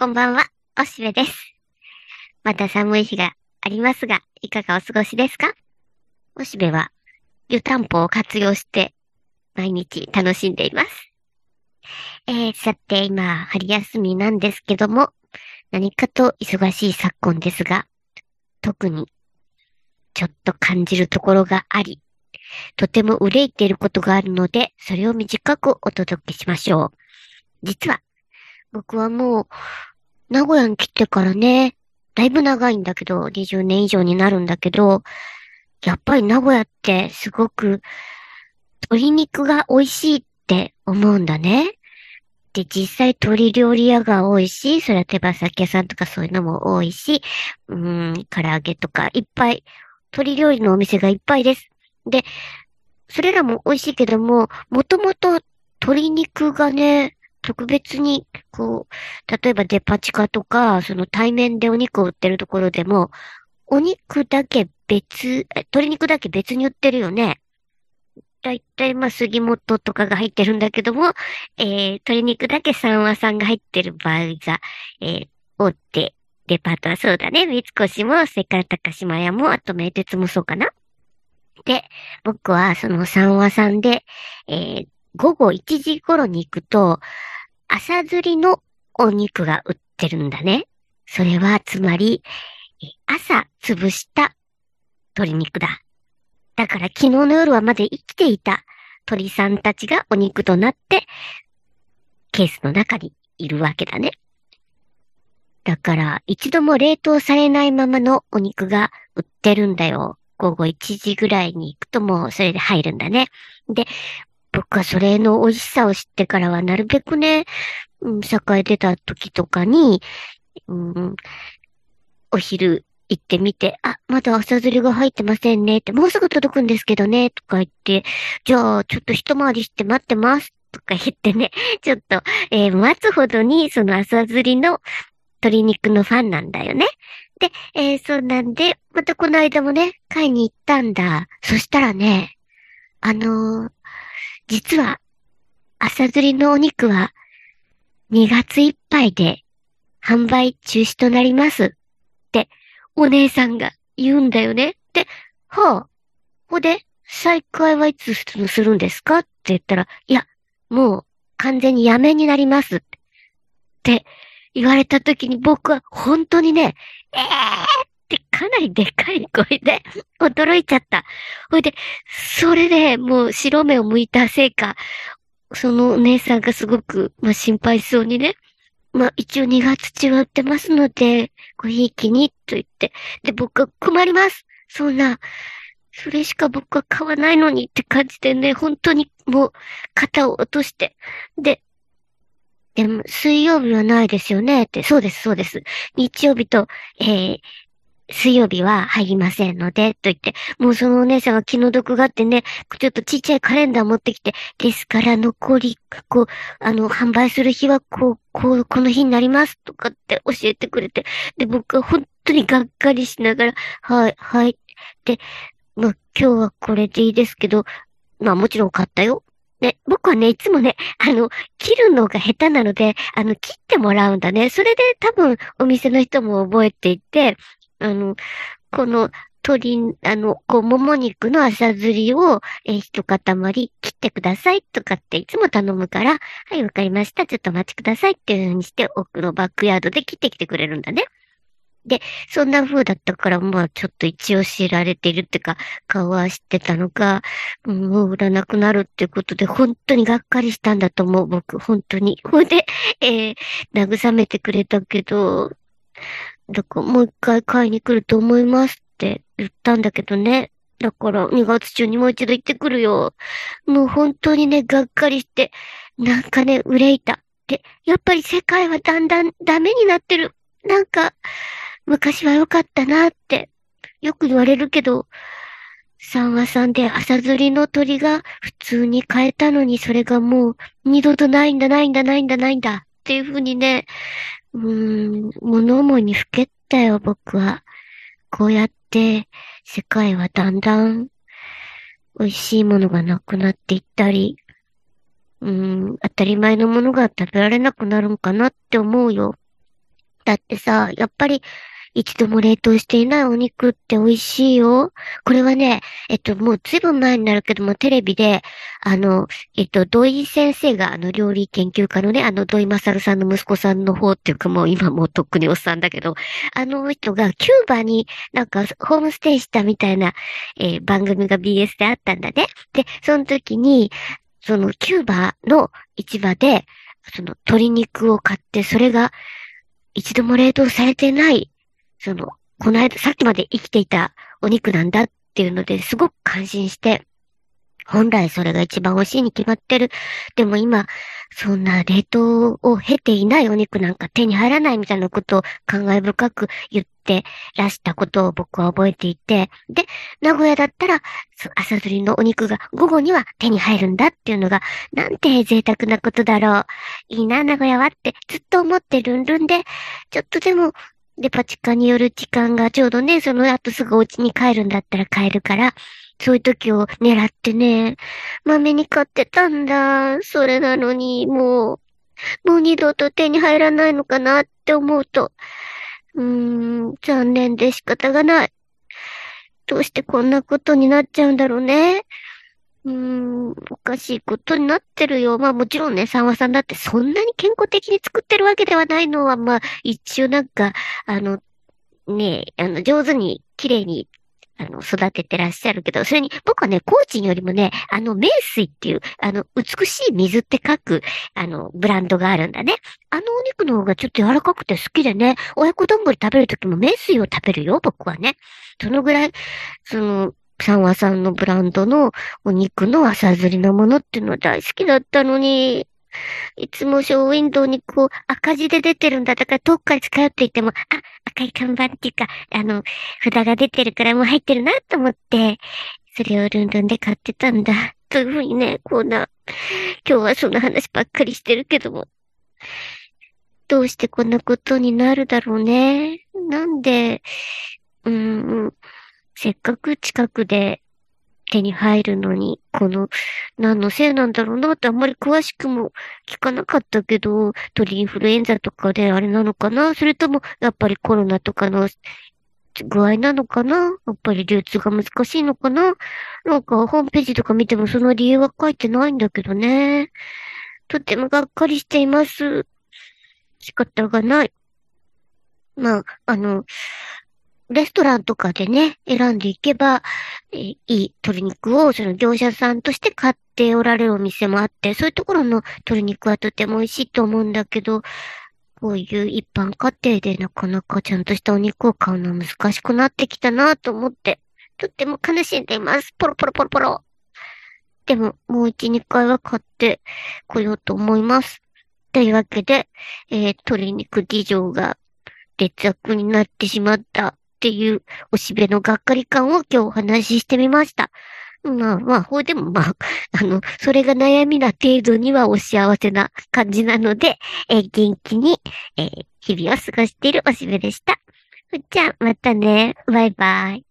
こんばんは、おしべです。また寒い日がありますが、いかがお過ごしですか？おしべは、湯たんぽを活用して、毎日楽しんでいます。えー、さて、今、春休みなんですけども、何かと忙しい昨今ですが、特に、ちょっと感じるところがあり、とても憂いていることがあるので、それを短くお届けしましょう。実は、僕はもう、名古屋に来てからね、だいぶ長いんだけど、20年以上になるんだけど、やっぱり名古屋ってすごく鶏肉が美味しいって思うんだね。で、実際鶏料理屋が多いし、それは手羽先屋さんとかそういうのも多いし、うん、唐揚げとかいっぱい、鶏料理のお店がいっぱいです。で、それらも美味しいけども、もともと鶏肉がね、特別に、こう、例えばデパ地下とか、その対面でお肉を売ってるところでも、お肉だけ別、鶏肉だけ別に売ってるよね。だいたいまあ杉本とかが入ってるんだけども、えー、鶏肉だけ三和さんが入ってる場合が、えー、大手デパートはそうだね。三越も、それから高島屋も、あと名鉄もそうかな。で、僕はその三和さんで、えー、午後1時頃に行くと、朝釣りのお肉が売ってるんだね。それはつまり、朝潰した鶏肉だ。だから昨日の夜はまだ生きていた鳥さんたちがお肉となって、ケースの中にいるわけだね。だから一度も冷凍されないままのお肉が売ってるんだよ。午後1時ぐらいに行くともうそれで入るんだね。で、僕はそれの美味しさを知ってからはなるべくね、うん、栄え出た時とかに、うん、お昼行ってみて、あ、まだ朝釣りが入ってませんねって、もうすぐ届くんですけどね、とか言って、じゃあ、ちょっと一回りして待ってます、とか言ってね、ちょっと、えー、待つほどに、その朝釣りの鶏肉のファンなんだよね。で、えー、そうなんで、またこの間もね、買いに行ったんだ。そしたらね、あのー、実は、朝釣りのお肉は、2月いっぱいで販売中止となります。って、お姉さんが言うんだよね。で、はあ、ほで、再開はいつするんですか？って言ったら、いや、もう完全にやめになります。って言われた時に僕は本当にね、えーかなりでかい声で驚いちゃった。ほいで、それでもう白目を向いたせいか、そのお姉さんがすごく、まあ、心配そうにね、まあ、一応2月中は売ってますので、ごひいきに、と言って。で、僕は困ります。そんな、それしか僕は買わないのにって感じでね、本当にもう、肩を落として。で、でも、水曜日はないですよねって。そうです、そうです。日曜日と、えー、水曜日は入りませんので、と言って、もうそのお姉さんが気の毒があってね、ちょっとちっちゃいカレンダー持ってきて、ですから残り、こう、あの、販売する日はこう、こう、この日になりますとかって教えてくれて、で、僕は本当にがっかりしながら、はい、はい。で、まあ、今日はこれでいいですけど、まあもちろん買ったよ。ね、僕はね、いつもね、あの、切るのが下手なので、あの、切ってもらうんだね。それで多分、お店の人も覚えていて、あの、この鶏、あの、こう、もも肉の朝釣りを、えー、一塊切ってくださいとかっていつも頼むから、はい、わかりました。ちょっとお待ちくださいっていう風にして、奥のバックヤードで切ってきてくれるんだね。で、そんな風だったから、まあ、ちょっと一応知られているっていうか、顔は知ってたのか、もう売らなくなるっていうことで、本当にがっかりしたんだと思う、僕、本当に。ほいで、えー、慰めてくれたけど、だからもう一回買いに来ると思いますって言ったんだけどね。だから2月中にもう一度行ってくるよ。もう本当にね、がっかりして、なんかね、憂いた。で、やっぱり世界はだんだんダメになってる。なんか、昔は良かったなって、よく言われるけど、三話さんで朝釣りの鳥が普通に買えたのに、それがもう二度とないんだ、ないんだ、ないんだ、ないんだっていうふうにね、うーん、物思いにふけったよ、僕は。こうやって、世界はだんだん、美味しいものがなくなっていったり、うーん、当たり前のものが食べられなくなるんかなって思うよ。だってさ、やっぱり一度も冷凍していないお肉って美味しいよ。これはね、えっと、もうずいぶん前になるけども、テレビで、あの、えっと、土井先生が、あの、料理研究家のね、あの、土井勝さんの息子さんの方っていうか、もう今もうとっくにおっさんだけど、あの人がキューバになんかホームステイしたみたいな、えー、番組が BS であったんだね。で、その時に、そのキューバの市場で、その鶏肉を買って、それが一度も冷凍されてないその、この間、さっきまで生きていたお肉なんだっていうのですごく感心して、本来それが一番美味しいに決まってる。でも今、そんな冷凍を経ていないお肉なんか手に入らないみたいなことを感慨深く言ってらしたことを僕は覚えていて、で、名古屋だったら、朝釣りのお肉が午後には手に入るんだっていうのが、なんて贅沢なことだろう。いいな、名古屋はってずっと思ってるんるんで、ちょっとでもデパ地下による時間がちょうどね、その後すぐお家に帰るんだったら帰るから、そういう時を狙ってね、豆に買ってたんだ。それなのに、もう、もう二度と手に入らないのかなって思うと、うーん、残念で仕方がない。どうしてこんなことになっちゃうんだろうね。うーん、おかしいことになってるよ。まあもちろんね、三和さんだってそんなに健康的に作ってるわけではないのは、まあ一応なんか、あの、ねあの、上手に綺麗にあの、育ててらっしゃるけど、それに、僕はね、コーチンよりもね、あの、名水っていう、あの、美しい水って書く、あの、ブランドがあるんだね。あのお肉の方がちょっと柔らかくて好きでね、親子丼食べるときも名水を食べるよ、僕はね。そのぐらい、その、三和さんのブランドのお肉の朝釣りのものっていうのは大好きだったのに、いつもショーウィンドウにこう赤字で出てるんだ。だから遠くから近寄っていても、あ、赤い看板っていうか、あの、札が出てるからもう入ってるなと思って、それをルンルンで買ってたんだ。というふうにね、こんな、今日はその話ばっかりしてるけども。どうしてこんなことになるだろうね。なんで、うーん、せっかく近くで手に入るのに、この、何のせいなんだろうなってあんまり詳しくも聞かなかったけど、鳥インフルエンザとかであれなのかな？それとも、やっぱりコロナとかの具合なのかな？やっぱり流通が難しいのかな？なんかホームページとか見てもその理由は書いてないんだけどね。とてもがっかりしています。仕方がない。まあ、あの、レストランとかでね、選んでいけば、え、いい鶏肉をその業者さんとして買っておられるお店もあって、そういうところの鶏肉はとても美味しいと思うんだけど、こういう一般家庭でなかなかちゃんとしたお肉を買うのは難しくなってきたなと思って、とっても悲しんでいます。ポロポロポロポロ。でも、もう一、二回は買ってこようと思います。というわけで、えー、鶏肉事情が劣悪になってしまったっていうおしべのがっかり感を今日お話ししてみました。まあまあ、ほうでもまあ、あの、それが悩みな程度にはお幸せな感じなので、えー、元気に、えー、日々を過ごしているおしべでした。じゃあ、またね。バイバイ。